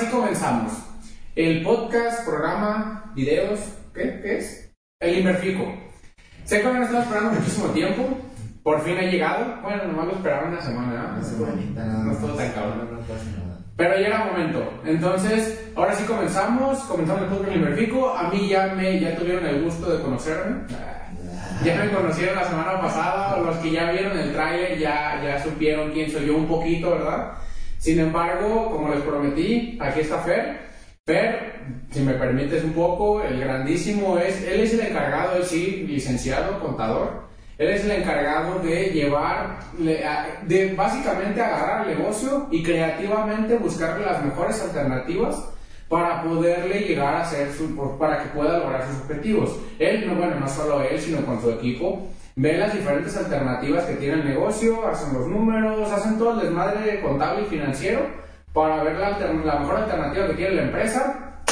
sí comenzamos. El podcast, programa, videos, ¿qué? ¿Qué es? El Inverfico. Sé que han estado esperando muchísimo tiempo. Por fin ha llegado. Bueno, nomás lo esperaron una semana, Una semanita nada No estuvo tan cabrón. No pasa nada. Pero ya era momento. Entonces, ahora sí comenzamos. Comenzamos el podcast Inverfico. A mí ya me ya tuvieron el gusto de conocerme. Ya me conocieron la semana pasada. Los que ya vieron el tráiler ya, ya supieron quién soy yo un poquito, ¿verdad? Sin embargo, como les prometí, aquí está Fer. Fer, si me permites un poco, el grandísimo es, él es el encargado, él sí, licenciado, contador. Él es el encargado de llevar, de básicamente agarrar el negocio y creativamente buscarle las mejores alternativas para poderle llegar a por- para que pueda lograr sus objetivos. Él, no, bueno, no solo él, sino con su equipo, ve las diferentes alternativas que tiene el negocio, hacen los números, hacen todo el desmadre contable y financiero para ver la, la mejor alternativa que tiene la empresa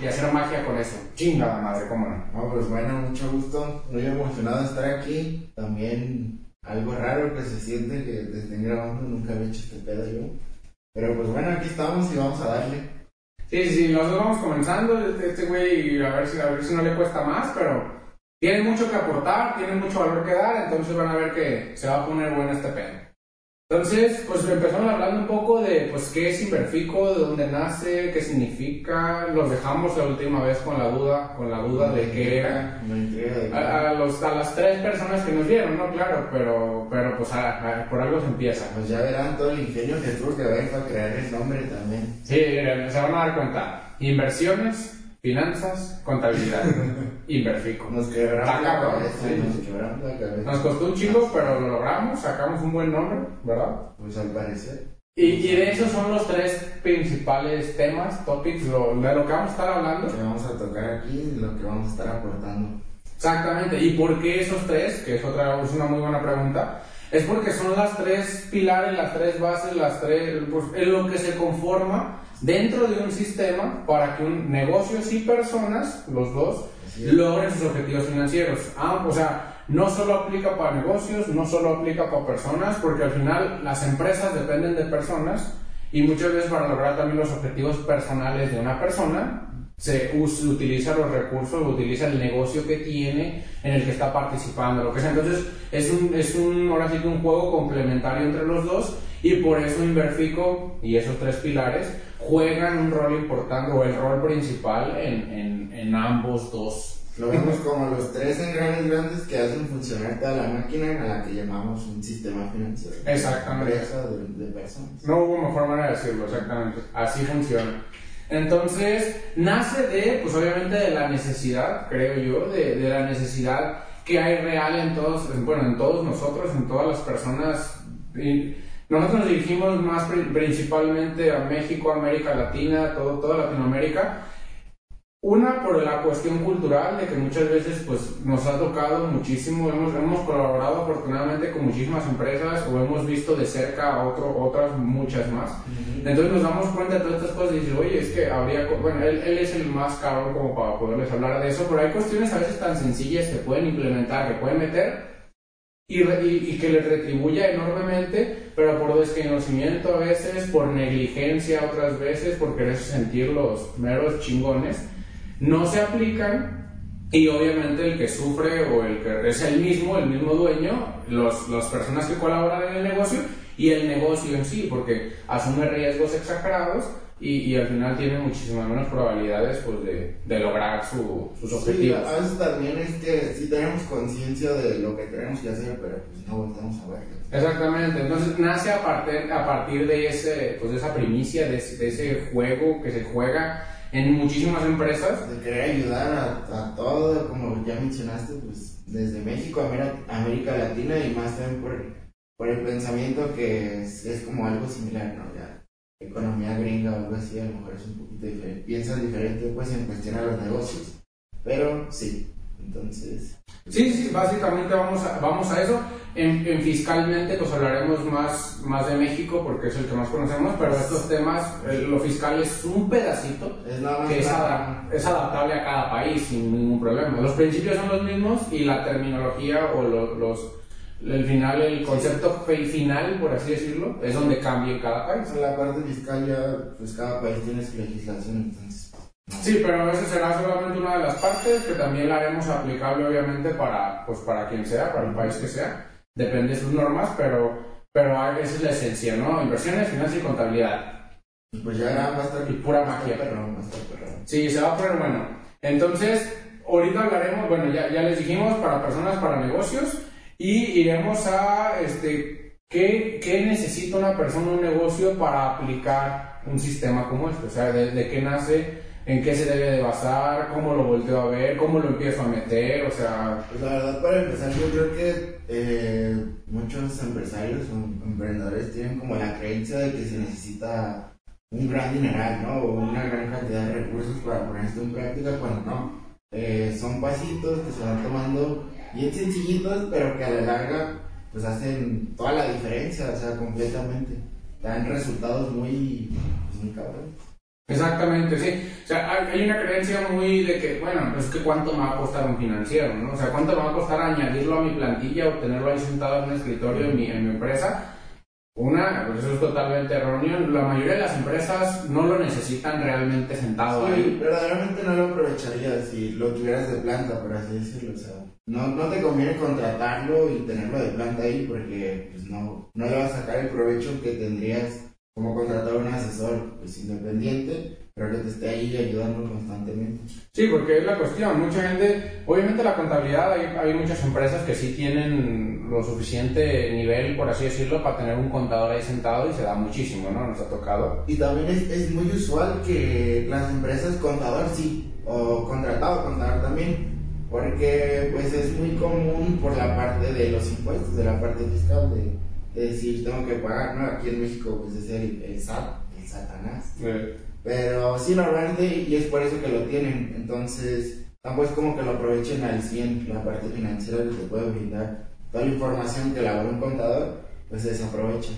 y hacer magia con eso. Chingada madre, cómo no. No, pues bueno, mucho gusto. Muy emocionado de estar aquí. También algo raro que se siente que estén grabando. Nunca había hecho este pedo yo. Pero pues bueno, aquí estamos y vamos a darle. Sí, sí, nosotros vamos comenzando, este este güey, a ver, si, a ver si no le cuesta más, pero tiene mucho que aportar, tiene mucho valor que dar, entonces van a ver que se va a poner bueno este pedo. Entonces, pues empezamos hablando un poco de, pues, qué es Inverfico, de dónde nace, qué significa, los dejamos la última vez con la duda, con la duda de qué era. A, a los, a las tres personas que nos vieron, ¿no? Claro, pero, pero pues a- a- por algo se empieza. Pues ya verán todo el ingenio que tuvo que ver para crear el nombre también. Sí, se van a dar cuenta. Inversiones, finanzas, contabilidad. Inverfico. Nos quebramos la cabeza. sí. Nos quebramos la cabeza. Nos costó un chingo, pero lo logramos, sacamos un buen nombre, ¿verdad? Pues al parecer. Y, y de esos son los tres principales temas, topics, lo- de lo que vamos a estar hablando. Que vamos a tocar aquí y lo que vamos a estar aportando. Exactamente. ¿Y por qué esos tres? Que es otra, es una muy buena pregunta. Es porque son las tres pilares, las tres bases, las tres, pues, en lo que se conforma dentro de un sistema para que un negocio y personas, los dos, logren sus objetivos financieros. Ah, o sea, no solo aplica para negocios, no solo aplica para personas, porque al final las empresas dependen de personas y muchas veces para lograr también los objetivos personales de una persona se utiliza los recursos, utiliza el negocio que tiene en el que está participando, lo que sea. Entonces es un, es un, ahora sí que un juego complementario entre los dos y por eso Inverfico y esos tres pilares juegan un rol importante o el rol principal en, en, en ambos dos. Lo vemos como los tres engranes grandes que hacen funcionar toda la máquina a la que llamamos un sistema financiero. Exactamente. Empresa de, de personas. No hubo mejor manera de decirlo, exactamente. Así funciona. Entonces, nace de, pues obviamente de la necesidad, creo yo, de, de la necesidad que hay real en todos, en- bueno, en todos nosotros, en todas las personas. Y nosotros nos dirigimos más pri- principalmente a México, América Latina, todo, toda Latinoamérica. Una por la cuestión cultural de que muchas veces pues nos ha tocado muchísimo, hemos, hemos colaborado afortunadamente con muchísimas empresas o hemos visto de cerca a otro, otras muchas más. Entonces nos damos cuenta de todas estas cosas y dices, oye, es que habría, bueno, él, él es el más cabrón como para poderles hablar de eso, pero hay cuestiones a veces tan sencillas que pueden implementar, que pueden meter y, que les retribuya enormemente, pero por desconocimiento a veces, por negligencia otras veces, por querer sentir los meros chingones, no se aplican y obviamente el que sufre o el que es el mismo, el mismo dueño, los, las personas que colaboran en el negocio y el negocio en sí, porque asume riesgos exagerados y, y al final tiene muchísimas menos probabilidades pues, de, de lograr su- sus Sí, objetivos. a veces también es que sí tenemos conciencia de lo que tenemos que hacer, pero pues no volvemos a verlo. Exactamente, entonces nace a partir, a partir de, ese, pues, de esa primicia, de ese, de ese juego que se juega en muchísimas empresas. De querer ayudar a, a todo, como ya mencionaste, pues desde México, América, América Latina y más también por, por el pensamiento que es, es como algo similar, ¿no? Ya, economía gringa o algo así, a lo mejor es un poquito diferente. Piensan diferente pues en cuestión a los negocios, pero sí, entonces... Sí, sí, básicamente vamos a, vamos a eso. En, en fiscalmente pues hablaremos más, más de México porque es el que más conocemos, pero estos temas, eh, lo fiscal es un pedacito Es que es, es adaptable a cada país sin ningún problema. Los principios son los mismos y la terminología o lo- los, el final, el concepto final, por así decirlo, es donde cambia en cada país. En la parte fiscal ya, pues cada país tiene su legislación, entonces. Sí, pero esa será solamente una de las partes que también la haremos aplicable obviamente para, pues, para quien sea, para el país que sea. Depende de sus normas, pero, pero esa es la esencia, ¿no? Inversiones, finanzas y contabilidad. Pues ya va a estar Y pura magia. perrón. Sí, se va a poner bueno. Entonces, ahorita hablaremos, bueno, ya, ya les dijimos, para personas, para negocios, y iremos a, este, ¿qué, qué necesita una persona, un negocio para aplicar un sistema como este? O sea, de, de qué nace, en qué se debe de basar, cómo lo volteo a ver, cómo lo empiezo a meter, o sea, Pues la verdad, para empezar, yo creo que eh, muchos empresarios o emprendedores tienen como la creencia de que se necesita un gran dineral, ¿no? O una gran cantidad de recursos para poner esto en práctica, cuando no. Eh, son pasitos que se van tomando bien sencillitos, pero que a la larga, pues hacen toda la diferencia, o sea, completamente. Dan resultados muy, pues, muy cabrones. Exactamente, sí. O sea, hay, una creencia muy de que, bueno, pues que cuánto me va a costar un financiero, ¿no? O sea, cuánto me va a costar añadirlo a mi plantilla o tenerlo ahí sentado en un escritorio en mi, en mi empresa. Una, pues eso es totalmente erróneo. La mayoría de las empresas no lo necesitan realmente sentado Sí, ahí. verdaderamente no lo aprovecharías si lo tuvieras de planta, por así decirlo. O sea, no, no te conviene contratarlo y tenerlo de planta ahí porque pues, no, no le vas a sacar el provecho que tendrías como contratar a un asesor pues, independiente, pero que te esté ahí ayudando constantemente. Sí, porque es la cuestión. Mucha gente, obviamente la contabilidad, hay, hay muchas empresas que sí tienen lo suficiente nivel, por así decirlo, para tener un contador ahí sentado y se da muchísimo, ¿no? Nos ha tocado. Y también es, es muy usual que las empresas contador sí, o contratado contador también, porque pues es muy común por la parte de los impuestos, de la parte fiscal, de, de decir tengo que pagar, ¿no? Aquí en México pues es el, el SAT, el Satanás. Eh, Pero sí, normalmente, y es por eso que lo tienen, entonces tampoco es como que lo aprovechen al 100, la parte financiera que te puede brindar. Toda la información que elabora un contador, pues se desaprovecha.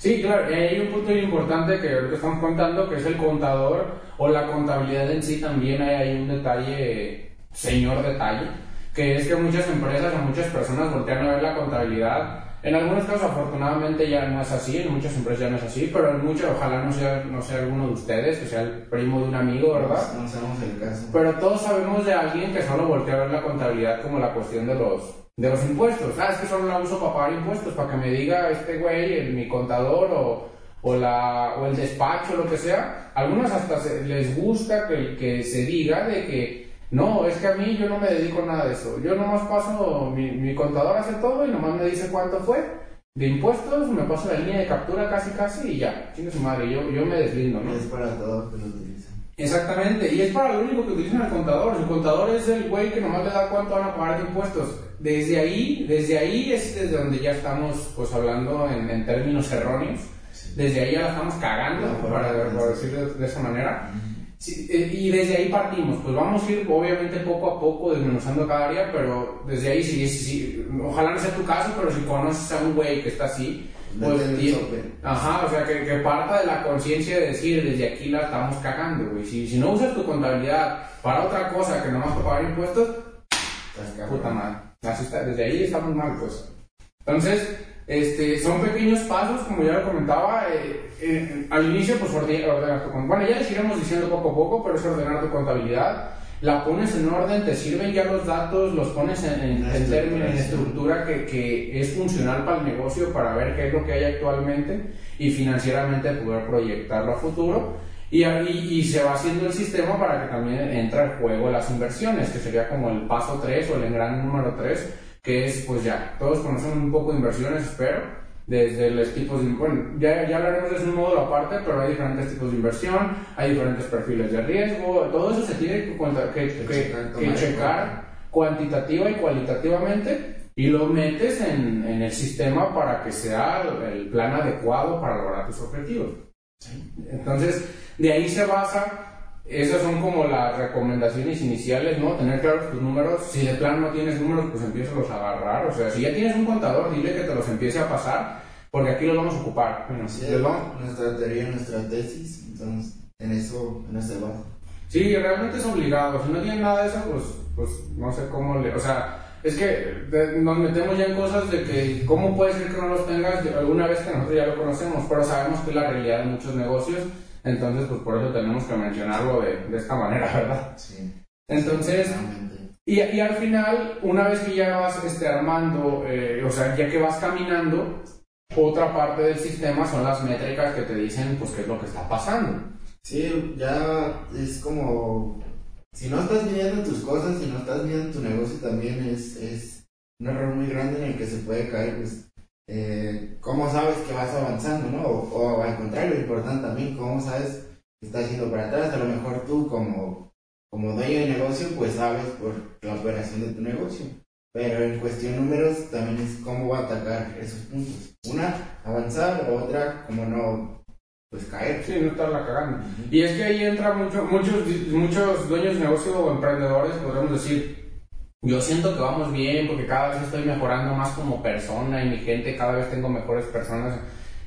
Sí, claro, hay un punto muy importante que ahorita estamos contando, que es el contador o la contabilidad en sí, también hay un detalle, señor detalle, que es que muchas empresas o muchas personas voltean a ver la contabilidad. En algunos casos, afortunadamente, ya no es así, en muchas empresas ya no es así, pero en muchas, ojalá no sea, no sea alguno de ustedes, que sea el primo de un amigo, ¿verdad? No sabemos el caso. Pero todos sabemos de alguien que solo voltea a ver la contabilidad como la cuestión de los, de los impuestos. Ah, es que solo la uso para pagar impuestos, para que me diga este güey, el- mi contador o, o, la, o el despacho, lo que sea. Algunos hasta se- les gusta que, que se diga de que no, es que a mí yo no me dedico a nada de eso. Yo nomás paso, mi, mi contador hace todo y nomás me dice cuánto fue. De impuestos me paso la línea de captura casi casi y ya, chingue su madre, yo, yo me deslindo, ¿no? Es para todo que lo utilizan. Exactamente, y es para lo único que utilizan el contador. El contador es el güey que nomás le da cuánto van a pagar de impuestos. Desde ahí, desde ahí es desde donde ya estamos pues hablando en, en términos erróneos. Desde ahí ya la estamos cagando, No, para, para decirlo de, de esa manera. Sí, eh, y desde ahí partimos, pues vamos a ir obviamente poco a poco desmenuzando cada área, pero desde ahí sí, sí, ojalá no sea tu caso, pero si conoces a un güey que está así, pues ti- sope. Ajá, o sea, que, que parta de la conciencia de decir, desde aquí la estamos cagando, güey. Si, si no usas tu contabilidad para otra cosa que nomás para pagar impuestos, puta madre. Así está, desde ahí estamos mal, pues. Entonces, este, son pequeños pasos, como ya lo comentaba. eh, eh, al inicio, pues orde- ordenar tu contabilidad. Bueno, ya les iremos diciendo poco a poco, pero es ordenar tu contabilidad. La pones en orden, te sirven ya los datos, los pones en, en, en estructura, términos, en estructura que, que es funcional para el negocio, para ver qué es lo que hay actualmente y financieramente poder proyectarlo a futuro. Y, y, y se va haciendo el sistema para que también entre al juego las inversiones, que sería como el paso 3 o el gran número 3, que es pues ya, todos conocemos un poco de inversiones, espero, desde los tipos de, bueno, ya, ya hablaremos de un módulo aparte, pero hay diferentes tipos de inversión, hay diferentes perfiles de riesgo, todo eso se tiene que, que, que- que checar cuantitativa y cualitativamente y lo metes en, en el sistema para que sea el plan adecuado para lograr tus objetivos. Entonces, de ahí se basa, esas son como las recomendaciones iniciales, ¿no? Tener claros tus números. Si de plan no tienes números, pues empiezas a agarrar. O sea, si ya tienes un contador, dile que te los empiece a pasar, porque aquí los vamos a ocupar. Bueno, Sí, vamos- nuestra teoría, nuestra tesis, entonces en eso, en eso va. Sí, realmente es obligado. Si no tienen nada de eso, pues, pues no sé cómo le. O sea, es que nos metemos ya en cosas de que, ¿cómo puede ser que no los tengas alguna vez que nosotros ya lo conocemos? Pero sabemos que es la realidad de muchos negocios, entonces, pues por eso tenemos que mencionarlo de, de esta manera, ¿verdad? Sí. Entonces, y, y, al final, una vez que ya vas este, armando, eh, o sea, ya que vas caminando, otra parte del sistema son las métricas que te dicen, pues, qué es lo que está pasando. Sí, ya es como si no estás midiendo tus cosas, si no estás midiendo tu negocio, también es, es un error muy grande en el que se puede caer, pues, eh, ¿cómo sabes que vas avanzando, no? O, al contrario, importante también, ¿cómo sabes que estás yendo para atrás? A lo mejor tú como, como dueño de negocio, pues sabes por la operación de tu negocio. Pero en cuestión de números también es cómo va a atacar esos puntos. Una, avanzar, otra, como no pues caer. Sí, no estarla cagando. Y es que ahí entra mucho, muchos, muchos dueños de negocio o emprendedores, podemos decir, yo siento que vamos bien porque cada vez estoy mejorando más como persona y mi gente, cada vez tengo mejores personas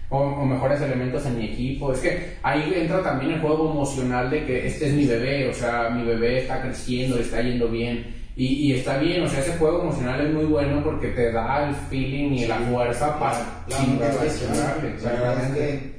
o, mejores elementos en mi equipo. Es que ahí entra también el juego emocional de que este es mi bebé, o sea, mi bebé está creciendo, está yendo bien. Y, y, está bien, o sea, ese juego emocional es muy bueno porque te da el feeling y la fuerza para la, Exactamente.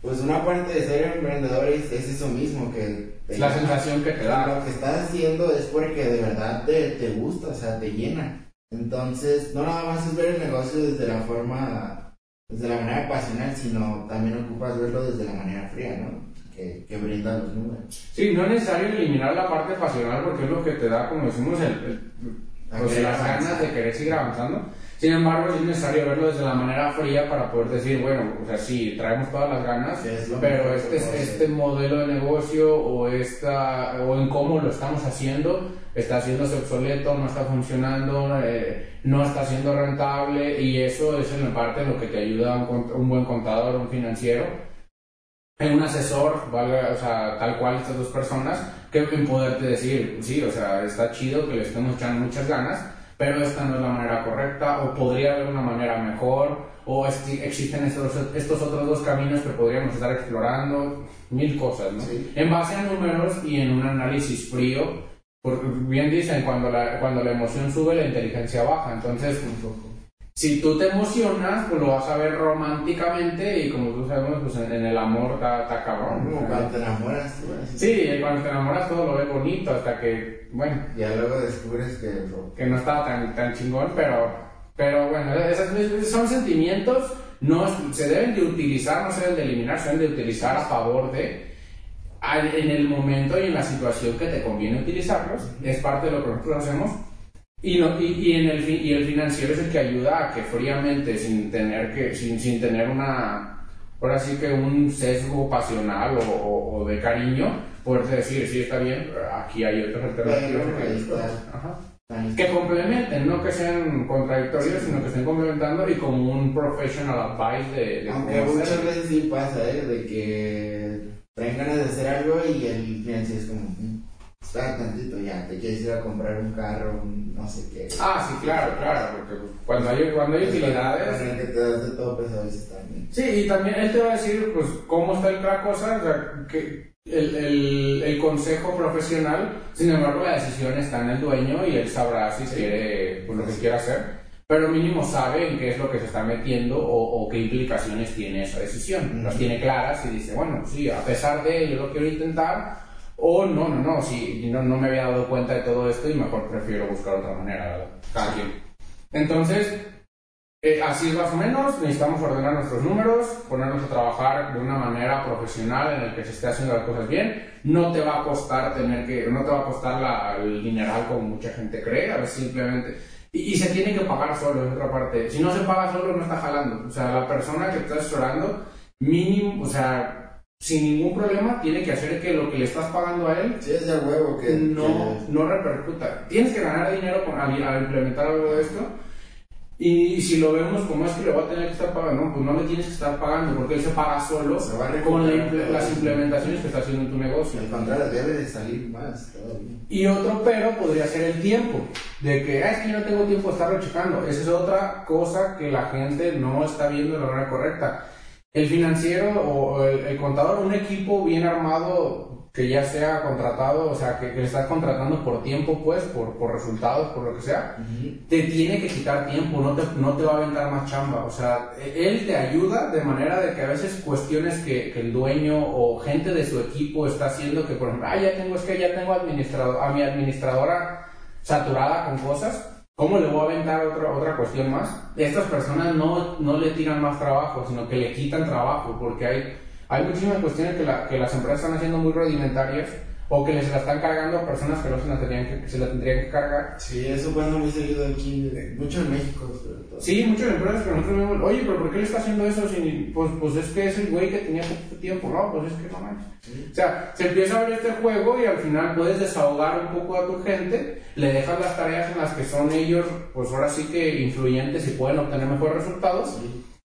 Pues una parte de ser emprendedor es, eso mismo, que... la sensación que te da. Lo que estás haciendo es porque de verdad te, te gusta, o sea, te llena. Entonces, no nada más es ver el negocio desde la forma, desde la manera pasional, sino también ocupas verlo desde la manera fría, ¿no? Que, que brinda los números. Sí, no es necesario eliminar la parte pasional porque es lo que te da, como decimos, el, pues, las ganas de querer seguir avanzando sin embargo, es necesario verlo desde la manera fría para poder decir, bueno, o sea, sí, traemos todas las ganas, pero este, este modelo de negocio o, esta, o en cómo lo estamos haciendo está haciéndose obsoleto, no está funcionando, eh, no está siendo rentable y eso es en parte lo que te ayuda un, un buen contador, un financiero, un asesor, o sea, tal cual estas dos personas, que en poderte decir, sí, o sea, está chido que le estemos echando muchas ganas, pero esta no es la manera correcta, o podría haber una manera mejor, o existen estos, estos otros dos caminos que podríamos estar explorando, mil cosas, ¿no? En base a números y en un análisis frío, porque bien dicen, cuando la, cuando la emoción sube, la inteligencia baja, entonces si tú te emocionas, pues lo vas a ver románticamente y como tú sabemos, pues en, el amor está, cabrón. Como cuando te enamoras tú. Sí, cuando te enamoras todo lo ves bonito hasta que, bueno. Ya luego descubres que... Que no estaba tan, tan chingón, pero, pero bueno, esos son sentimientos, no se deben de utilizar, no se deben de eliminar, se deben de utilizar a favor de en el momento y en la situación que te conviene utilizarlos, es parte de lo que nosotros hacemos y, no, y, en el, y el financiero es el que ayuda a que fríamente, sin tener, que, sin, sin tener una, ahora sí que un sesgo pasional o, o, de cariño, poder decir, sí, está bien, aquí hay otras alternativas que, que complementen, no que sean contradictorios, sino que estén complementando y como un professional advice de... de Aunque muchas veces sí pasa, ¿eh? De que traen ganas de hacer algo y el financiero es como mm, espera tantito ya, te quieres ir a comprar un carro, no sé qué. Ah, sí, claro, claro, porque cuando hay, cuando hay utilidades... que te das de todo veces también. Sí, y también él te va a decir, pues, cómo está la cosa, o sea, que el, el, el, consejo profesional, sin embargo, la decisión está en el dueño y él sabrá si quiere, pues, lo que quiera hacer. Pero mínimo sabe en qué es lo que se está metiendo o, o qué implicaciones tiene esa decisión. Las tiene claras y dice, bueno, sí, a pesar de yo lo quiero intentar, o no, no, no, si no, no me había dado cuenta de todo esto y mejor prefiero buscar otra manera, ¿verdad? Cada quien. Entonces, eh, así es más o menos, necesitamos ordenar nuestros números, ponernos a trabajar de una manera profesional en el que se esté haciendo las cosas bien. No te va a costar tener que, no te va a costar la, el dineral como mucha gente cree, a ver, simplemente... Y, y, se tiene que pagar solo, en otra parte. Si no se paga solo, no está jalando. O sea, la persona que está asesorando, mínimo, o sea, sin ningún problema, tiene que hacer que lo que le estás pagando a él sí, huevo que, no, no repercuta. Tienes que ganar dinero con, al, implementar algo de esto. Y si lo vemos como es que le va a tener que estar pagando, pues no le tienes que estar pagando porque él se paga solo con las implementaciones que está haciendo en tu negocio. Al contrario, debe de salir más Y otro pero podría ser el tiempo. De que ah, es que yo no tengo tiempo de estarlo checando. Esa es otra cosa que la gente no está viendo de la manera correcta el financiero o el, contador, un equipo bien armado, que ya sea contratado, o sea, que, que le estás contratando por tiempo, pues, por, por resultados, por lo que sea, te tiene que quitar tiempo, no te, no te va a aventar más chamba. O sea, e, él te ayuda de manera de que a veces cuestiones que, que el dueño o gente de su equipo está haciendo, que por ejemplo, ah, ya tengo, es que ya tengo a mi administradora saturada con cosas, ¿Cómo le voy a aventar otra, otra cuestión más? Estas personas no, no le tiran más trabajo, sino que le quitan trabajo, porque hay, hay muchísimas cuestiones que, la, que las empresas están haciendo muy rudimentarias o que les la están cargando a personas que no se la tendrían que, se la tendrían que cargar. Sí, eso pasa muy seguido aquí, mucho en México. Sobre todo. Sí, muchas empresas que nosotros vemos, oye, pero ¿por qué le está haciendo eso? Si, pues, pues es que es el güey que tenía poco tiempo, no, pues es que no manches. O sea, se empieza a ver este juego y al final puedes desahogar un poco a tu gente, le dejas las tareas en las que son ellos, pues ahora sí que influyentes y pueden obtener mejores resultados.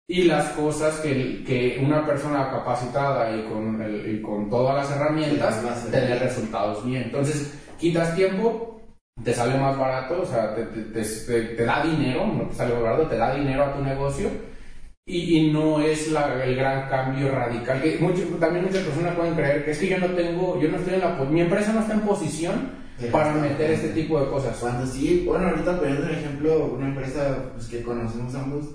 Y las cosas que, que una persona capacitada y con, el, y con todas las herramientas Sí, te dé resultados bien. Entonces, quitas tiempo, te sale más barato, o sea, te, te, te, te da dinero, no te sale más barato, te da dinero a tu negocio y, y no es la, el gran cambio radical. Que mucho, también muchas personas pueden creer que es que yo no tengo, yo no estoy en la, mi empresa no está en posición para meter este tipo de cosas. Cuando sí, bueno, ahorita poniendo un ejemplo, una empresa pues, que conocemos ambos,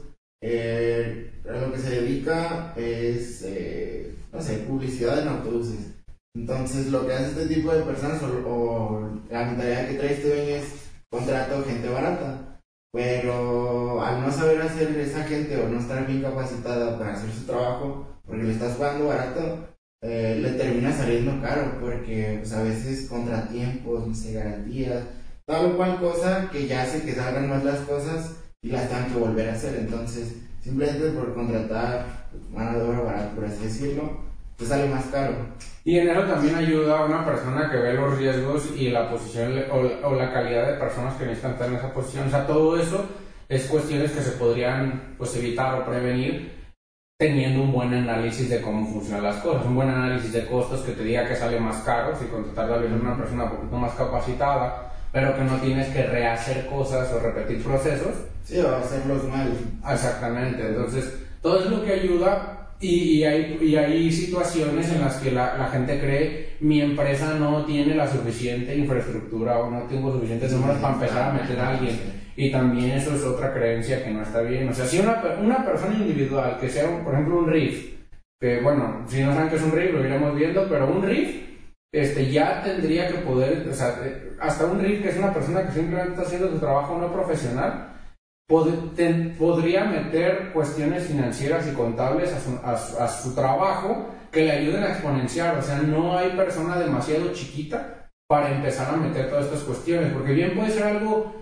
eh, a lo que se dedica es, eh, no sé, publicidad en autobuses. Entonces, lo que hace este tipo de personas, o, o la mentalidad que trae este dueño es contrato gente barata. Pero al no saber hacer esa gente o no estar bien capacitada para hacer su trabajo, porque le estás pagando barato, eh, le termina saliendo caro, porque pues, a veces contratiempos, no sé, garantías, tal o cual cosa que ya hace que salgan más las cosas y las tengan que volver a hacer. Entonces, simplemente por contratar mano de obra barata, por así decirlo, te sale más caro. Y en eso también ayuda a una persona que ve los riesgos y la posición o, la- calidad de personas que necesitan estar en esa posición. O sea, todo eso es cuestiones que se podrían pues, evitar o prevenir teniendo un buen análisis de cómo funcionan las cosas, un buen análisis de costos que te diga que sale más caro si contratar a una persona un poquito más capacitada, pero que no tienes que rehacer cosas o repetir procesos. Sí, o hacerlos mal. Exactamente, entonces todo es lo que ayuda y, y hay, y hay situaciones en las que la, la gente cree mi empresa no tiene la suficiente infraestructura o no tengo suficientes números para empezar a meter a alguien. Y también eso es otra creencia que no está bien. O sea, si una, una persona individual, que sea, un- por ejemplo, un RIF, que bueno, si no saben qué es un RIF, lo iremos viendo, pero un RIF este, ya tendría que poder, o sea, eh, hasta un RIF que es una persona que simplemente está haciendo su trabajo no profesional, pod- podría meter cuestiones financieras y contables a su, a su- a su trabajo que le ayuden a exponenciar. O sea, no hay persona demasiado chiquita para empezar a meter todas estas cuestiones, porque bien puede ser algo,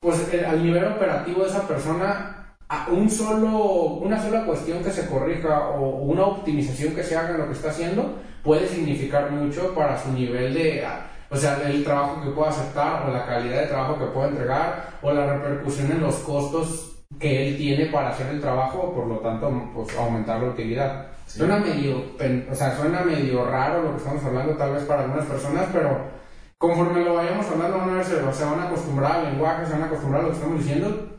pues eh, al nivel operativo de esa persona, un solo, una sola cuestión que se corrija o una optimización que se haga en lo que está haciendo puede significar mucho para su nivel de, ah, o sea, el trabajo que pueda aceptar o la calidad de trabajo que pueda entregar o la repercusión en los costos que él tiene para hacer el trabajo, por lo tanto, pues aumentar la utilidad. Suena medio, o sea, suena medio raro lo que estamos hablando tal vez para algunas personas, pero conforme lo vayamos hablando, van a ver, se van a acostumbrar al lenguaje, se van a acostumbrar a lo que estamos diciendo.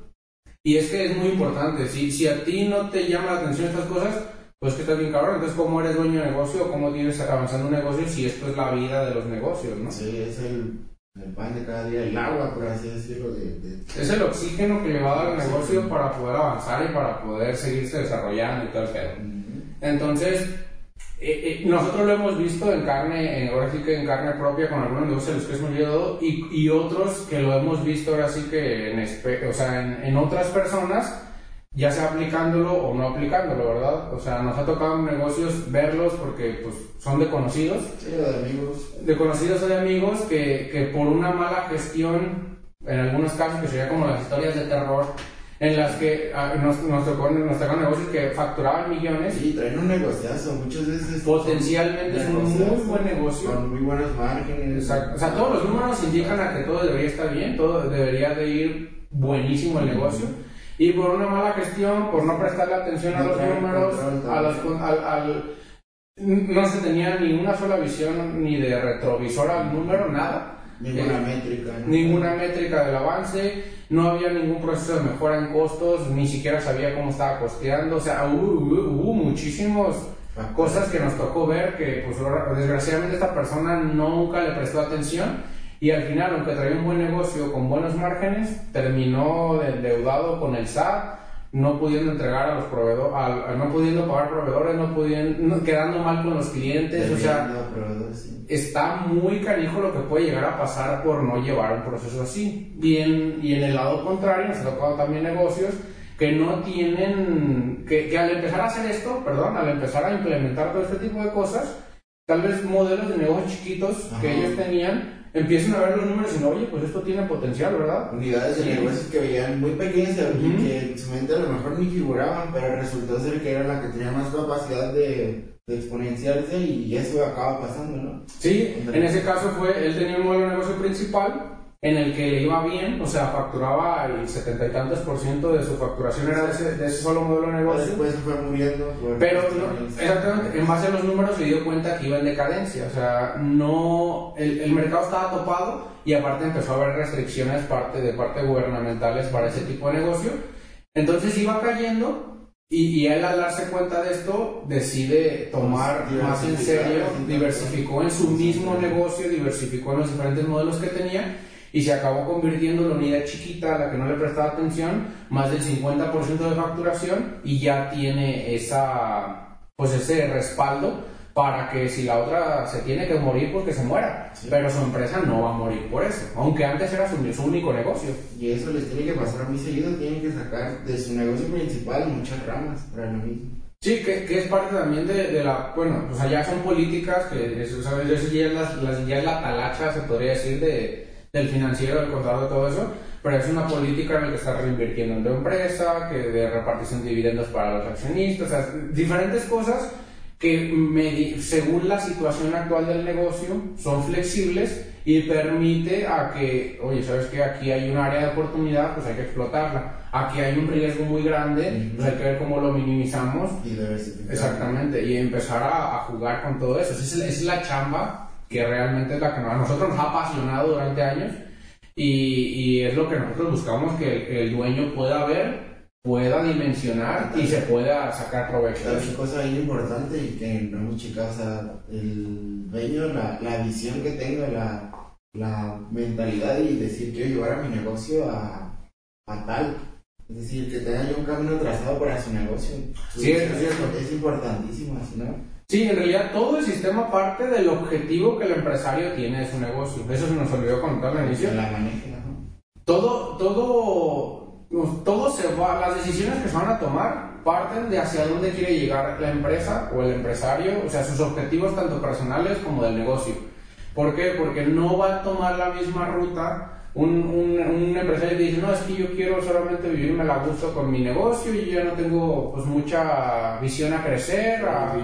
Y es que es muy importante, si, si a ti no te llama la atención estas cosas, pues que estás bien cabrón. Entonces, ¿cómo eres dueño de negocio? ¿Cómo tienes avanzando un negocio si esto es la vida de los negocios, no? Sí, es el, el pan de cada día, el agua, por así decirlo, de, de- Es el oxígeno que le va a dar al negocio para poder avanzar y para poder seguirse desarrollando y todo el pedo. Entonces, eh, eh, nosotros lo hemos visto en carne, en- ahora sí que en carne propia con algunos negocios los que hemos ayudado y, y otros que lo hemos visto ahora sí que en, o sea, en, en otras personas, ya sea aplicándolo o no aplicándolo, ¿verdad? O sea, nos ha tocado en negocios verlos porque pues, son de conocidos Sí, lo de amigos. de conocidos o de amigos que, que por una mala gestión, en algunos casos que sería como las historias de terror, en las que ah, nos, nos, tocó, nos tocaron negocios que facturaban millones, Sí, traen un negociazo, muchas veces. potencialmente es un muy buen negocio. Con muy buenos márgenes. Exacto. O sea, todos los números indican a que todo debería estar bien, todo debería de ir buenísimo el negocio. Y por una mala gestión, por no prestarle atención a los números, a los, al, al- no se tenía ni una sola visión ni de retrovisor al número, nada. Ninguna Eh, métrica. ¿no? Ninguna métrica del avance, no había ningún proceso de mejora en costos, ni siquiera sabía cómo estaba costeando, o sea, hubo, hubo- hubo muchísimos Cosas que nos tocó ver que, pues, desgraciadamente esta persona nunca le prestó atención y al final, aunque traía un buen negocio con buenos márgenes, terminó endeudado con el SAT, no pudiendo entregar a los proveedores, no pudiendo pagar proveedores, no pudiendo, quedando mal con los clientes, o sea, está muy canijo lo que puede llegar a pasar por no llevar un proceso así. Y en, y en el lado contrario, nos ha tocado también negocios que no tienen, que, que, al empezar a hacer esto, perdón, al empezar a implementar todo este tipo de cosas, tal vez modelos de negocios chiquitos que ellos tenían, empiezan a ver los números y no, oye, pues esto tiene potencial, ¿verdad? Unidades de negocios que veían muy pequeñas y que en su mente a lo mejor ni figuraban, pero resultó ser que era la que tenía más capacidad de, de exponenciarse y eso acaba pasando, ¿no? Sí, en ese caso fue, él tenía un modelo de negocio principal en el que le iba bien, o sea, facturaba el setenta y tantos por ciento de su facturación era de ese, de ese solo modelo de negocio. Después fue muriendo. Pero, exactamente, en base a los números se dio cuenta que iba en decadencia, o sea, no, el, el mercado estaba topado y aparte empezó a haber restricciones parte, de parte gubernamentales para ese tipo de negocio. Entonces iba cayendo y, y, él al darse cuenta de esto decide tomar más en serio, diversificó en su mismo negocio, diversificó en los diferentes modelos que tenía y se acabó convirtiendo en la unidad chiquita a la que no le prestaba atención, más del 50% de facturación y ya tiene esa, pues ese respaldo para que si la otra se tiene que morir, pues que se muera. Pero su empresa no va a morir por eso, aunque antes era su, único negocio. Y eso les tiene que pasar muy seguido, tienen que sacar de su negocio principal muchas ramas para lo mismo. Sí, que, que, es parte también de, de, la, bueno, pues allá son políticas, que eso, ¿sabes? Eso ya, es la, ya es la talacha, se podría decir, de, del financiero, del contador, todo eso, pero es una política en la que está reinvirtiendo en tu empresa, que de repartición de dividendos para los accionistas, o sea, diferentes cosas que según la situación actual del negocio son flexibles y permite a que, oye, sabes que aquí hay un área de oportunidad, pues hay que explotarla. Aquí hay un riesgo muy grande, pues hay que ver cómo lo minimizamos. Y Exactamente, y empezar a, jugar con todo eso. Esa es, la chamba que realmente es la que a nosotros nos ha apasionado durante años y, es lo que nosotros buscamos que el, dueño pueda ver, pueda dimensionar y se pueda sacar provecho. Otra cosa bien importante y que no hemos checado, o sea, el dueño, la, la visión que tenga, la, la mentalidad y decir quiero llevar a mi negocio a, a tal. Es decir, que tenga yo un camino trazado para su negocio. Sí, es, cierto. Es importantísimo, ¿no? Sí, en realidad todo el sistema parte del objetivo que el empresario tiene de su negocio. Eso se nos olvidó contar al inicio. La Todo, todo, todo se va, las decisiones que se van a tomar parten de hacia dónde quiere llegar la empresa o el empresario, o sea, sus objetivos tanto personales como del negocio. ¿Por qué? Porque no va a tomar la misma ruta un, un, un, empresario que dice, no, es que yo quiero solamente vivirme a gusto con mi negocio y yo ya no tengo pues mucha visión a crecer, a,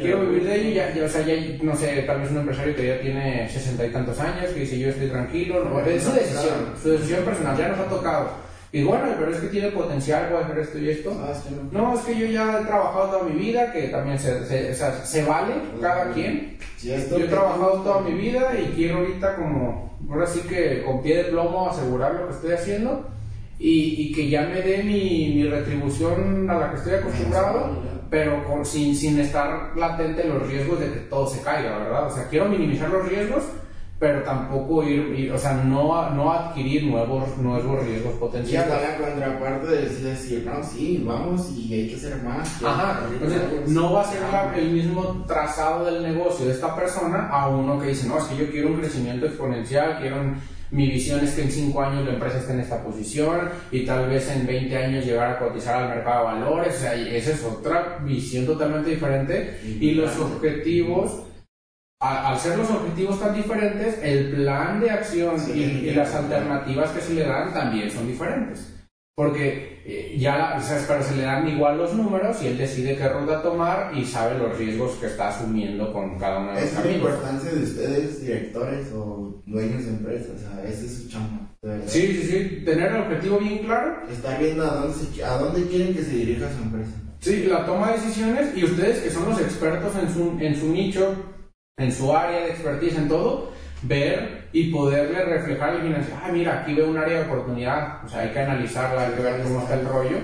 quiero vivir de ello, ya, ya, o sea, ya, no sé, tal vez un empresario que ya tiene sesenta y tantos años, que dice, yo estoy tranquilo, no, es su decisión, su decisión personal, ya nos ha tocado. Y bueno, pero es que tiene potencial para hacer esto y esto. Ah, no. es que yo ya he trabajado toda mi vida, que también se, se, se vale cada quien. yo he trabajado toda mi vida y quiero ahorita como, ahora sí que con pie de plomo asegurar lo que estoy haciendo y, y que ya me dé mi, mi, retribución a la que estoy acostumbrado, pero con, sin, sin estar latente los riesgos de que todo se caiga, ¿verdad? O sea, quiero minimizar los riesgos pero tampoco ir, o sea, no, no adquirir nuevos, nuevos riesgos potenciales. Y está la contraparte de decir, no, sí, vamos y hay que hacer más. Ajá, entonces no va a ser el mismo trazado del negocio de esta persona a uno que dice, no, es que yo quiero un crecimiento exponencial, quiero mi visión es que en 5 años la empresa esté en esta posición y tal vez en 20 años llegar a cotizar al mercado de valores, o sea, esa es otra visión totalmente diferente y los objetivos al ser los objetivos tan diferentes, el plan de acción y, las alternativas que se le dan también son diferentes. Porque eh, ya, pero se le dan igual los números y él decide qué ruta tomar y sabe los riesgos que está asumiendo con cada uno de los Es la importancia de ustedes, directores o dueños de empresas, o sea, ese es su chamba. Sí, sí, sí, tener el objetivo bien claro. Estar viendo a dónde, a dónde quieren que se dirija su empresa. Sí, la toma de decisiones y ustedes que son los expertos en su, en su nicho, en su área de expertise, en todo, ver y poderle reflejar al financiero, ah, mira, aquí veo un área de oportunidad, o sea, hay que analizarla, hay que ver cómo está el rollo.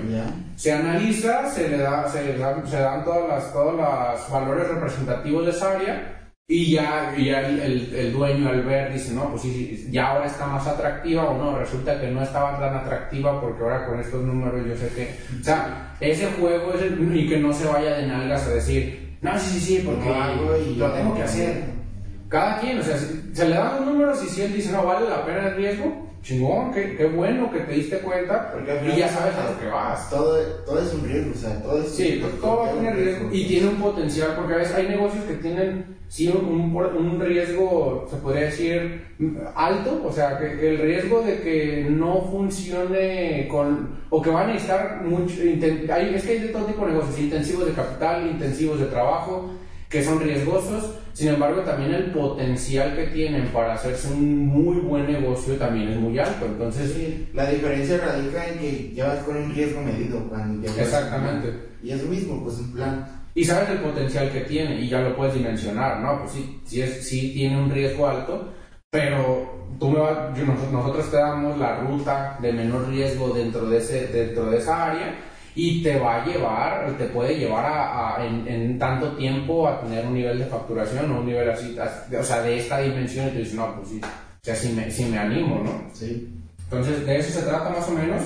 Se analiza, se le, da, se le dan, se dan todas las, todos los valores representativos de esa área y ya, ya el, el, dueño al ver dice, no, pues sí, ya ahora está más atractiva o no, resulta que no estaba tan atractiva porque ahora con estos números yo sé que... O sea, ese juego es el, y que no se vaya de nalgas a decir, no, sí, sí, sí, porque lo tengo que hacer. Cada quien, o sea, se le dan los números y si él dice, no, vale la pena el riesgo, chingón, qué, qué bueno que te diste cuenta y ya sabes a lo que vas. Todo, todo es un riesgo, o sea, todo es Sí, todo tiene riesgo. y tiene un potencial, porque a veces hay negocios que tienen sí un, un, riesgo, se podría decir, alto, o sea, que el riesgo de que no funcione con, o que van a estar mucho, hay, es que hay de todo tipo de negocios, intensivos de capital, intensivos de trabajo, que son riesgosos, sin embargo también el potencial que tienen para hacerse un muy buen negocio también es muy alto, entonces... la diferencia radica en que ya vas con un riesgo medido cuando ya Exactamente. y es lo mismo, pues un plan. Y sabes el potencial que tiene y ya lo puedes dimensionar, ¿no? Pues sí, sí, es, sí tiene un riesgo alto, pero tú me nosotros te damos la ruta de menor riesgo dentro de, ese, dentro de esa área y te va a llevar, te puede llevar a, en, tanto tiempo a tener un nivel de facturación o un nivel así, o sea, de esta dimensión y tú dices, no, pues sí, o sea, si me, si me animo, ¿no? Sí. Entonces, de eso se trata más o menos.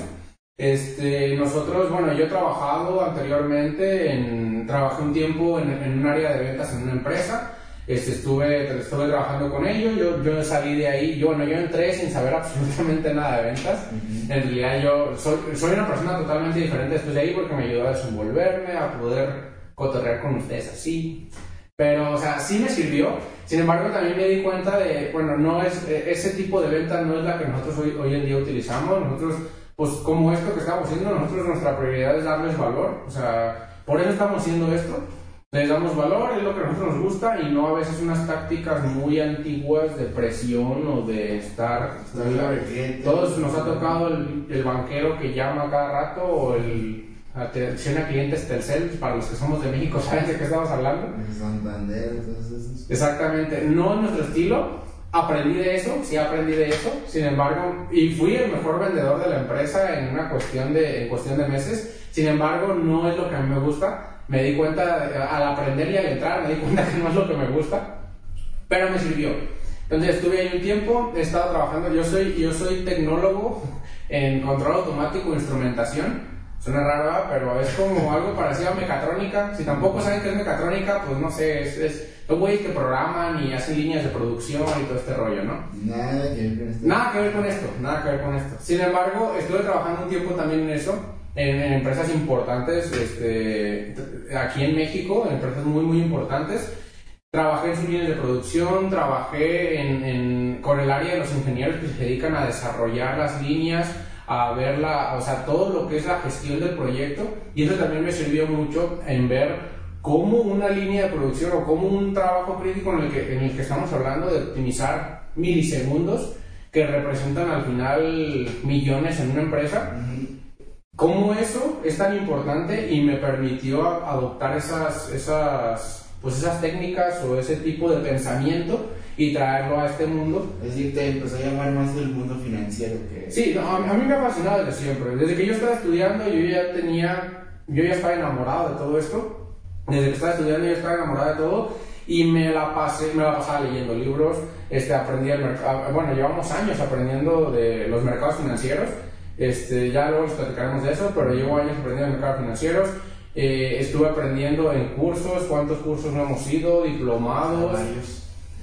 Este, nosotros, bueno, yo he trabajado anteriormente, en, trabajé un tiempo en, en un área de ventas en una empresa, este, estuve, estuve trabajando con ellos, yo, yo salí de ahí, yo, bueno, yo entré sin saber absolutamente nada de ventas, en realidad yo soy, soy una persona totalmente diferente después de ahí porque me ayudó a desenvolverme, a poder cotorrear con ustedes así, pero, o sea, sí me sirvió, sin embargo también me di cuenta de, bueno, no es, e, ese tipo de venta no es la que nosotros hoy, hoy en día utilizamos, nosotros, pues como esto que estamos haciendo, nosotros nuestra prioridad es darles valor, o sea, por eso estamos haciendo esto, les damos valor, es lo que a nosotros nos gusta y no a veces unas tácticas muy antiguas de presión o de estar... Todos nos ha tocado el, banquero que llama cada rato o el atención a clientes Telcel, para los que somos de México, ¿saben de qué estamos hablando? Santander, entonces... Exactamente, no es nuestro estilo, aprendí de eso, sí aprendí de eso, sin embargo, y fui el mejor vendedor de la empresa en una cuestión de, en cuestión de meses, sin embargo, no es lo que a mí me gusta me di cuenta, al aprender y al entrar, me di cuenta que no es lo que me gusta, pero me sirvió. Entonces estuve ahí un tiempo, he estado trabajando, yo soy, yo soy tecnólogo en control automático e instrumentación. Suena raro, pero es como algo parecido a mecatrónica. Si tampoco saben qué es mecatrónica, pues no sé, es, es los güeyes que programan y hacen líneas de producción y todo este rollo, ¿no? Nada que ver con esto. Nada que ver con esto, nada que ver con esto. Sin embargo, estuve trabajando un tiempo también en eso en, empresas importantes este, aquí en México, en empresas muy, muy importantes. Trabajé en sus líneas de producción, trabajé en, con el área de los ingenieros que se dedican a desarrollar las líneas, a ver la, o sea, todo lo que es la gestión del proyecto. Y eso también me sirvió mucho en ver cómo una línea de producción o cómo un trabajo crítico en el que, en el que estamos hablando de optimizar milisegundos que representan al final millones en una empresa, cómo eso es tan importante y me permitió adoptar esas, esas, pues esas técnicas o ese tipo de pensamiento y traerlo a este mundo. Es decir, te empezó a llamar más del mundo financiero que... Sí, a, mí me ha fascinado desde siempre. Desde que yo estaba estudiando, yo ya tenía, yo ya estaba enamorado de todo esto. Desde que estaba estudiando, yo estaba enamorado de todo y me la pasé, me la pasaba leyendo libros, este, aprendí el mercado, bueno, llevamos años aprendiendo de los mercados financieros este, ya luego les platicaremos de eso, pero llevo años aprendiendo en mercados financieros. Eh, estuve aprendiendo en cursos, cuántos cursos no hemos ido, diplomados.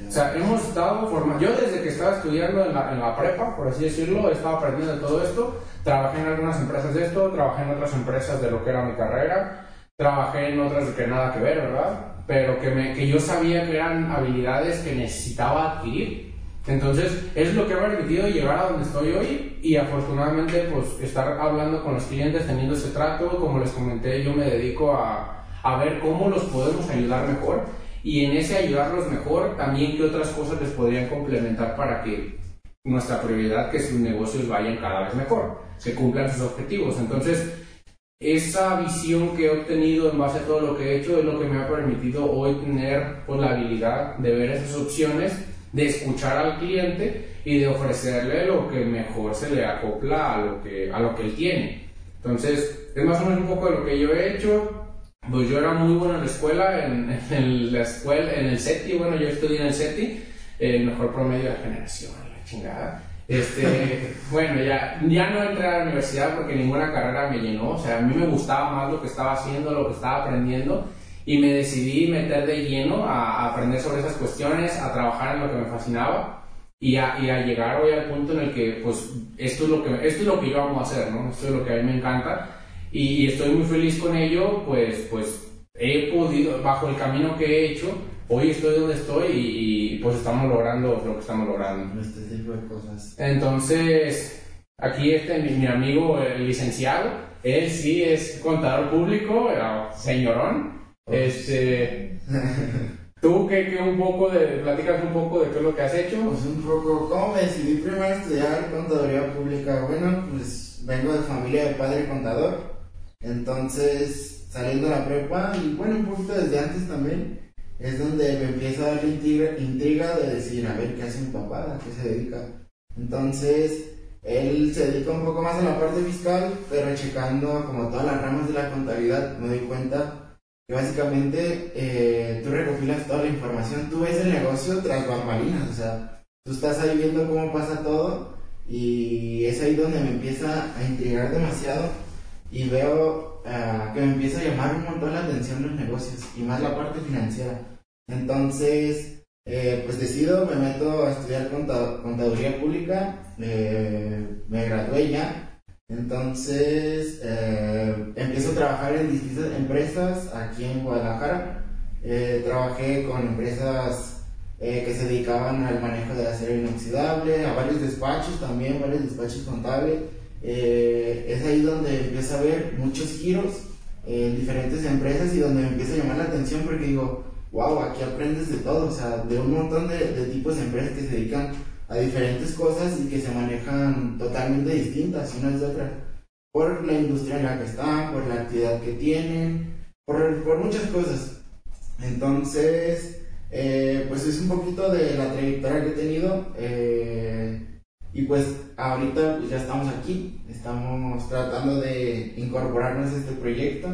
O sea, hemos estado formando. Yo desde que estaba estudiando en la, en la, prepa, por así decirlo, he estado aprendiendo de todo esto. Trabajé en algunas empresas de esto, trabajé en otras empresas de lo que era mi carrera, trabajé en otras que nada que ver, ¿verdad? Pero que, me, que yo sabía que eran habilidades que necesitaba adquirir entonces, es lo que ha permitido llegar a donde estoy hoy y afortunadamente pues estar hablando con los clientes, teniendo ese trato, como les comenté, yo me dedico a, a ver cómo los podemos ayudar mejor y en ese ayudarlos mejor también qué otras cosas les podrían complementar para que nuestra prioridad, que sus negocios vayan cada vez mejor, se cumplan sus objetivos. Entonces, esa visión que he obtenido en base a todo lo que he hecho es lo que me ha permitido hoy tener pues, la habilidad de ver esas opciones de escuchar al cliente y de ofrecerle lo que mejor se le acopla a lo que, a lo que él tiene. Entonces, es más o menos un poco de lo que yo he hecho. Pues yo era muy bueno en la escuela, en, en la escuela, en el SETI, bueno, yo estudié en el SETI, el mejor promedio de la generación, la chingada. Este, bueno, ya, ya no entré a la universidad porque ninguna carrera me llenó, o sea, a mí me gustaba más lo que estaba haciendo, lo que estaba aprendiendo y me decidí meter de lleno a, aprender sobre esas cuestiones, a trabajar en lo que me fascinaba y a, y a, llegar hoy al punto en el que, pues, esto es, lo que, esto es lo que yo amo hacer, ¿no? Esto es lo que a mí me encanta y, estoy muy feliz con ello, pues, pues, he podido, bajo el camino que he hecho, hoy estoy donde estoy y, pues estamos logrando lo que estamos logrando. Este tipo de cosas. Entonces, aquí este, mi, mi amigo, el licenciado, él sí es contador público, señorón, este, tú que, un poco de, platicas un poco de qué es lo que has hecho. Pues un poco, ¿cómo me decidí primero estudiar contaduría pública? Bueno, pues vengo de familia de padre contador, entonces saliendo a la prepa y bueno, un poquito desde antes también, es donde me empieza a dar la intriga, de decir, a ver, ¿qué hace mi papá? ¿A qué se dedica? Entonces, él se dedica un poco más a la parte fiscal, pero checando como todas las ramas de la contabilidad, me doy cuenta básicamente eh, tú recopilas toda la información, tú ves el negocio tras bambalinas, o sea, tú estás ahí viendo cómo pasa todo y es ahí donde me empieza a intrigar demasiado y veo ah, que me empieza a llamar un montón la atención los negocios y más la parte financiera. Entonces, eh, pues decido, me meto a estudiar contaduría pública, eh, me gradué ya entonces, eh, empiezo a trabajar en distintas empresas aquí en Guadalajara. Eh, trabajé con empresas eh, que se dedicaban al manejo de acero inoxidable, a varios despachos también, varios despachos contables. es ahí donde empiezo a ver muchos giros en diferentes empresas y donde me empieza a llamar la atención porque digo, wow, aquí aprendes de todo, o sea, de un montón de, de tipos de empresas que se dedican a diferentes cosas y que se manejan totalmente distintas unas de otras. Por la industria en la que están, por la actividad que tienen, por, por muchas cosas. Entonces, eh, pues es un poquito de la trayectoria que he tenido. Eh, y pues ahorita pues ya estamos aquí, estamos tratando de incorporarnos a este proyecto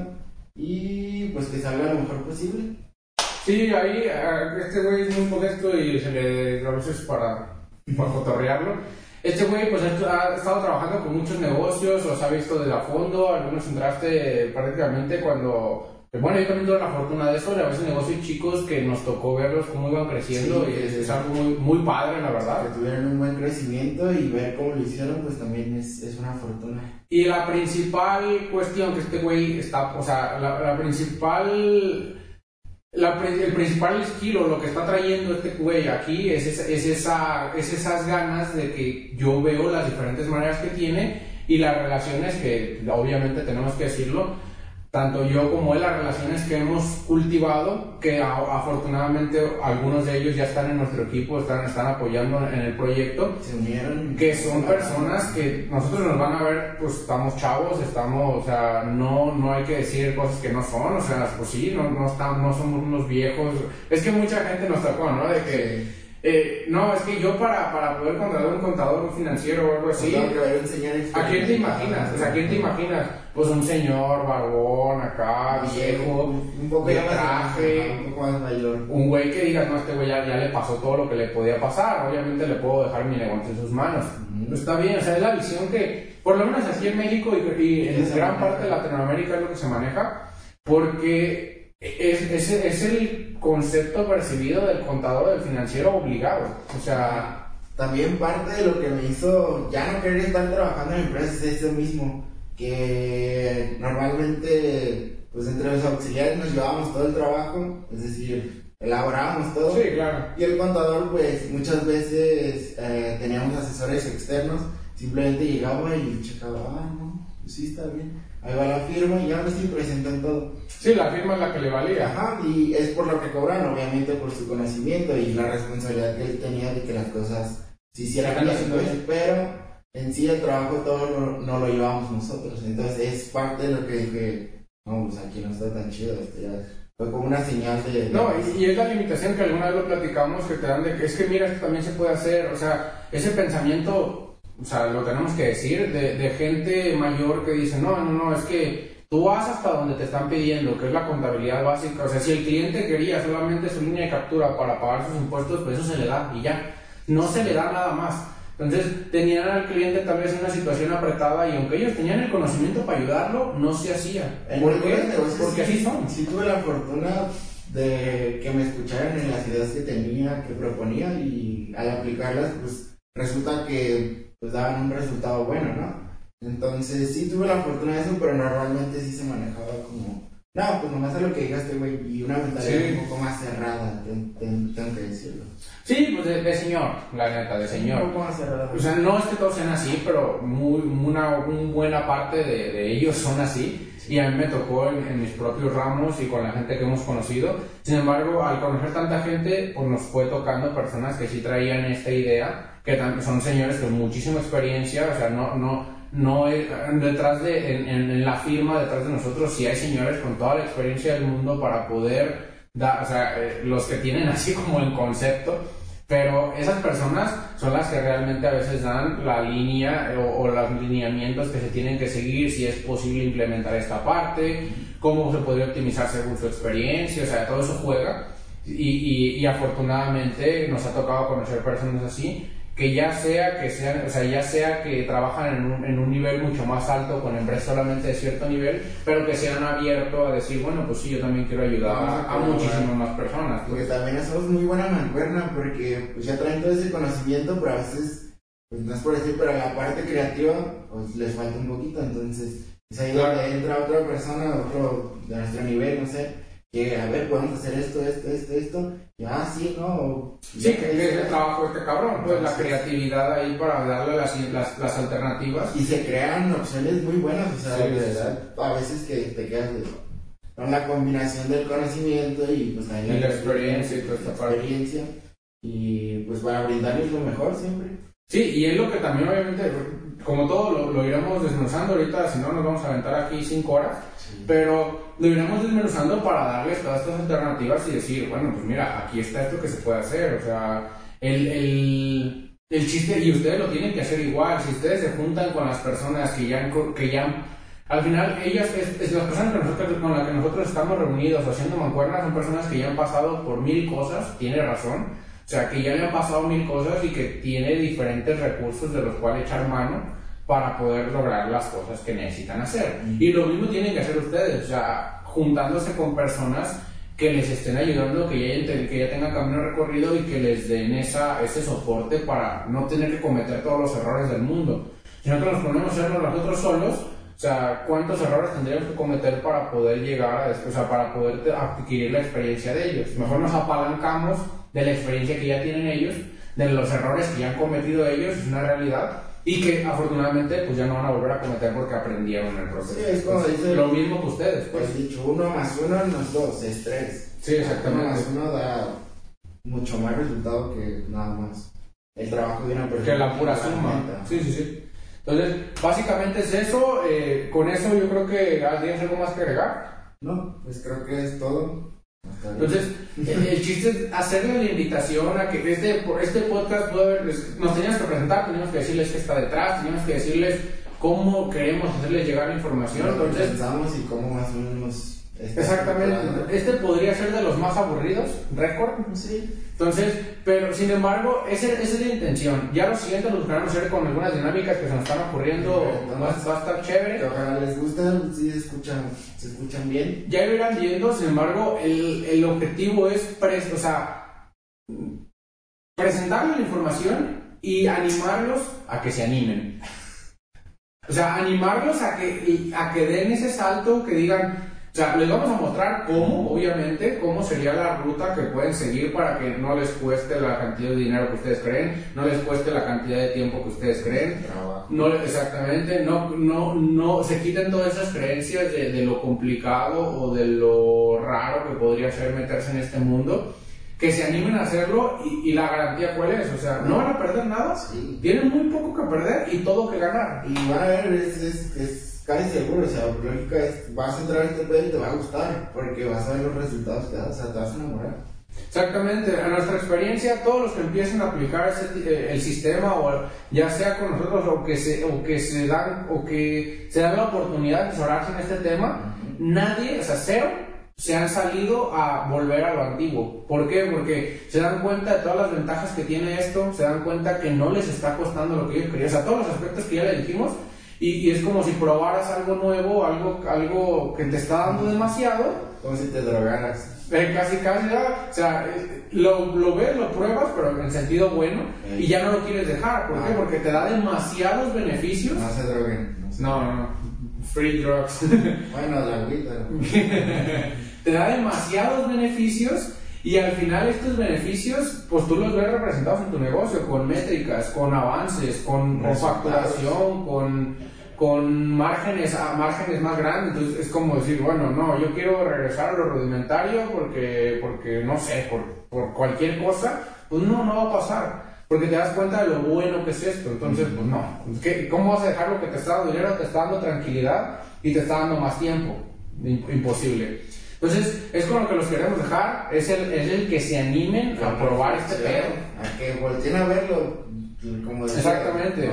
y pues que salga lo mejor posible. Sí, ahí este güey es muy modesto y se le es para por fotorrearlo. Este güey pues ha estado trabajando con muchos negocios, los ha visto desde a fondo, algunos entraste prácticamente cuando... Bueno, yo también tuve la fortuna de eso, de a veces negocios chicos que nos tocó verlos cómo iban creciendo y es, algo muy, muy padre, la verdad. Que tuvieron un buen crecimiento y ver cómo lo hicieron, pues también es, es una fortuna. Y la principal cuestión que este güey está, o sea, la, la principal el principal estilo, lo que está trayendo este güey aquí es, es, esa, es esas ganas de que yo veo las diferentes maneras que tiene y las relaciones que obviamente tenemos que decirlo, tanto yo como él, las relaciones que hemos cultivado, que afortunadamente algunos de ellos ya están en nuestro equipo, están, están apoyando en el proyecto, se unieron, que son personas que nosotros nos van a ver, pues estamos chavos, estamos, o sea, no, no hay que decir cosas que no son, o sea, pues sí, no, no, estamos, no somos unos viejos, es que mucha gente nos tocó, ¿no? De que eh, no, es que yo para, para poder contratar un contador, un financiero o algo así. ¿A quién te imaginas? O sea, ¿a quién te imaginas? Pues un señor barbón acá, viejo, un poco de traje, un poco más mayor. Un güey que digas, no, este güey ya, le pasó todo lo que le podía pasar. Obviamente le puedo dejar mi negocio en sus manos. está bien, o sea, es la visión que, por lo menos aquí en México y, en gran parte de Latinoamérica es lo que se maneja, porque es, es, es el concepto percibido del contador del financiero obligado. O sea... También parte de lo que me hizo ya no querer estar trabajando en empresas es eso mismo, que normalmente pues entre los auxiliares nos llevábamos todo el trabajo, es decir, elaborábamos todo. Sí, claro. Y el contador pues muchas veces eh, teníamos asesores externos, simplemente llegaba y checaba, ah, no, pues sí está bien ahí va la firma y ya me estoy presentando todo. Sí, la firma es la que le valía. Ajá, y es por lo que cobran, obviamente por su conocimiento y la responsabilidad que él tenía de que las cosas se hicieran bien, pero en sí el trabajo todo no, lo llevamos nosotros, entonces es parte de lo que dije, no, pues aquí no está tan chido, esto ya fue como una señal de... No, y, y es la limitación que alguna vez lo platicamos que te dan de que es que mira, esto también se puede hacer, o sea, ese pensamiento, o sea, lo tenemos que decir, de, de gente mayor que dice, no, no, no, es que tú vas hasta donde te están pidiendo, que es la contabilidad básica, o sea, si el cliente quería solamente su línea de captura para pagar sus impuestos, pues eso se le da y ya, no se le da nada más. Entonces tenían al cliente tal vez en una situación apretada y aunque ellos tenían el conocimiento para ayudarlo, no se hacía. ¿Por qué? Porque sí- así son. Sí tuve la fortuna de que me escucharan en las ideas que tenía, que proponía y al aplicarlas pues resulta que pues daban un resultado bueno, ¿no? Entonces sí tuve la fortuna de eso, pero normalmente sí se manejaba como, no, pues nomás a lo que digaste, güey, y una mentalidad Sí. un poco más cerrada, ten- ten- tengo que decirlo. Sí, pues de, de señor, la neta, de Un señor. poco más cerrada. O sea, no es que todos sean así, pero muy, una, un buena parte de, de ellos son así. Y a mí me tocó en, en mis propios ramos y con la gente que hemos conocido. Sin embargo, al conocer tanta gente, pues nos fue tocando personas que sí traían esta idea, que son señores con muchísima experiencia, o sea, no, no, no es- detrás de, en, en- en la firma, detrás de nosotros, sí hay señores con toda la experiencia del mundo para poder dar, o sea, eh, los que tienen así como el concepto, pero esas personas son las que realmente a veces dan la línea eh, o, o los lineamientos que se tienen que seguir, si es posible implementar esta parte, cómo se podría optimizar según su experiencia, o sea, todo eso juega. Y, y, y afortunadamente nos ha tocado conocer personas así que ya sea que sean, o sea, ya sea que trabajan en un, en un nivel mucho más alto con empresas solamente de cierto nivel, pero que se han abierto a decir, bueno, pues sí, yo también quiero ayudar a muchísimas más personas. Porque también hacemos muy buena mancuerna porque pues ya traen todo ese conocimiento, pero a veces, pues no es por decir, pero la parte creativa pues les falta un poquito, entonces es ahí Claro. donde entra otra persona, otro de nuestro nivel, no sé, que a ver, podemos hacer esto, esto, esto, esto, y ah, sí, ¿no? Sí, que es el trabajo de este cabrón, pues la creatividad ahí para darle las, las, las alternativas. Y se crean opciones muy buenas, o sea, Sí, de sí, verdad, a veces que te quedas de, con la combinación del conocimiento y pues ahí Y la experiencia y toda esta parte. experiencia, y pues para brindarles lo mejor siempre. Sí, y es lo que también obviamente, como todo lo, lo iremos desmenuzando. Ahorita, si no nos vamos a aventar aquí cinco horas, pero lo iremos desmenuzando para darles todas estas alternativas y decir, bueno, pues mira, aquí está esto que se puede hacer, o sea, el, el, el chiste, y ustedes lo tienen que hacer igual, si ustedes se juntan con las personas que ya, que ya al final, ellas, es, es las personas que nosotros, con las que nosotros estamos reunidos haciendo mancuernas son personas que ya han pasado por mil cosas, tiene razón, o sea, que ya le han pasado mil cosas y que tiene diferentes recursos de los cuales echar mano para poder lograr las cosas que necesitan hacer. Y lo mismo tienen que hacer ustedes, o sea, juntándose con personas que les estén ayudando, que ya, que ya tengan camino recorrido y que les den esa, ese soporte para no tener que cometer todos los errores del mundo. Si nosotros nos ponemos a hacerlo nosotros solos, o sea, ¿cuántos errores tendríamos que cometer para poder llegar a, o sea, para poder adquirir la experiencia de ellos? Mejor nos apalancamos de la experiencia que ya tienen ellos, de los errores que ya han cometido ellos, es una realidad, y que afortunadamente pues ya no van a volver a cometer porque aprendieron en el proceso. Sí, es como Entonces, dice- lo mismo que ustedes, Pues pues. dicho, uno más uno no es dos, es tres. Sí, exactamente. Uno más uno da mucho más resultado que nada más el trabajo de una persona. que la pura suma. Sí, sí, sí. Entonces, básicamente es eso. eh, con eso yo creo que tienes algo más que agregar. No, pues creo que es todo. Entonces, el, el chiste es hacerle la invitación a que este, por este podcast puede haber- nos teníamos que presentar, teníamos que decirles qué está detrás, teníamos que decirles cómo queremos hacerles llegar la información. Entonces, pensamos y cómo más o menos. exactamente, este podría ser de los más aburridos, récord. Sí. Entonces, pero sin embargo, esa, esa es la intención. Ya lo siguiente lo buscaremos hacer con algunas dinámicas que se nos están ocurriendo, Perfecto. va, va a estar chévere. Que ojalá les gusten, sí se escuchan, se escuchan bien. Ya irán viendo, sin embargo, el, el objetivo es pres- o sea, presentarles la información y animarlos a que se animen. O sea, animarlos a que, a que den ese salto, que digan, sea, les vamos a mostrar cómo, obviamente, cómo sería la ruta que pueden seguir para que no les cueste la cantidad de dinero que ustedes creen, no les cueste la cantidad de tiempo que ustedes creen, no, exactamente, no, no, no, se quiten todas esas creencias de, de lo complicado o de lo raro que podría ser meterse en este mundo, que se animen a hacerlo y, y la garantía cuál es, o sea, no van a perder nada, Sí. tienen muy poco que perder y todo que ganar. Y van a ver, es, es, es casi seguro, o sea, la lógica es, vas a entrar a este pedo y te va a gustar, porque vas a ver los resultados que das, o sea, te vas a enamorar. Exactamente, en nuestra experiencia, todos los que empiecen a aplicar ese, eh, el sistema, o ya sea con nosotros, o que se, o que se dan, o que se dan la oportunidad de explorarse en este tema, nadie, o sea, cero, se han salido a volver a lo antiguo. ¿Por qué? Porque se dan cuenta de todas las ventajas que tiene esto, se dan cuenta que no les está costando lo que ellos querían, o sea, todos los aspectos que ya le dijimos, y, y es como si probaras algo nuevo, algo, algo que te está dando demasiado. Como si te drogaras. Eh, casi, casi, ya, o sea, eh, lo, lo ves, lo pruebas, pero en sentido bueno, Eh. y ya no lo quieres dejar. ¿Por qué? Ah. Porque te da demasiados beneficios. No se droguen. No, se- No, no, no. Free drugs. Bueno, la agüita. te da demasiados beneficios y al final estos beneficios, pues tú los ves representados en tu negocio con métricas, con avances, con, facturación, con, con márgenes, a márgenes más grandes. Entonces es como decir, bueno, no, yo quiero regresar a lo rudimentario porque, porque no sé, por, por cualquier cosa, pues no, no va a pasar. Porque te das cuenta de lo bueno que es esto. Entonces, pues no. ¿Qué- ¿Cómo vas a dejar lo que te está dando dinero, te está dando tranquilidad y te está dando más tiempo? Im- Imposible. Entonces, es con lo que los queremos dejar. Es el, es el que se animen a probar este pedo. A que volteen a verlo. Como decía, Exactamente.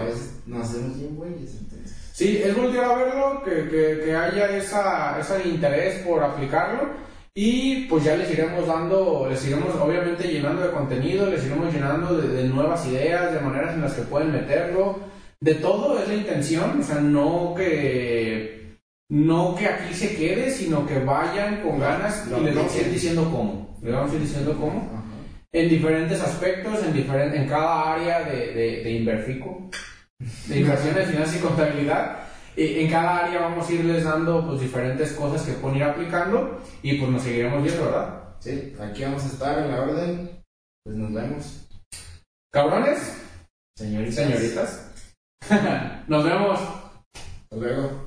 Nos hacemos bien güeyes, entonces. Sí, es voltear a verlo, que, que, que haya esa, ese interés por aplicarlo y pues ya les iremos dando, les iremos obviamente llenando de contenido, les iremos llenando de, de nuevas ideas, de maneras en las que pueden meterlo, de todo es la intención, o sea, no que, no que aquí se quede, sino que vayan con ganas y les vamos a ir diciendo cómo, les vamos a ir diciendo cómo Ajá. en diferentes aspectos, en, diferen- en cada área de, de, de Inverfico, de inversiones, finanzas y contabilidad. Eh, En cada área vamos a irles dando pues, diferentes cosas que pueden ir aplicando y pues nos seguiremos viendo, ¿verdad? Sí, aquí vamos a estar en la orden. Pues nos vemos. Cabrones, Señoritas. señoritas. nos vemos. Hasta luego.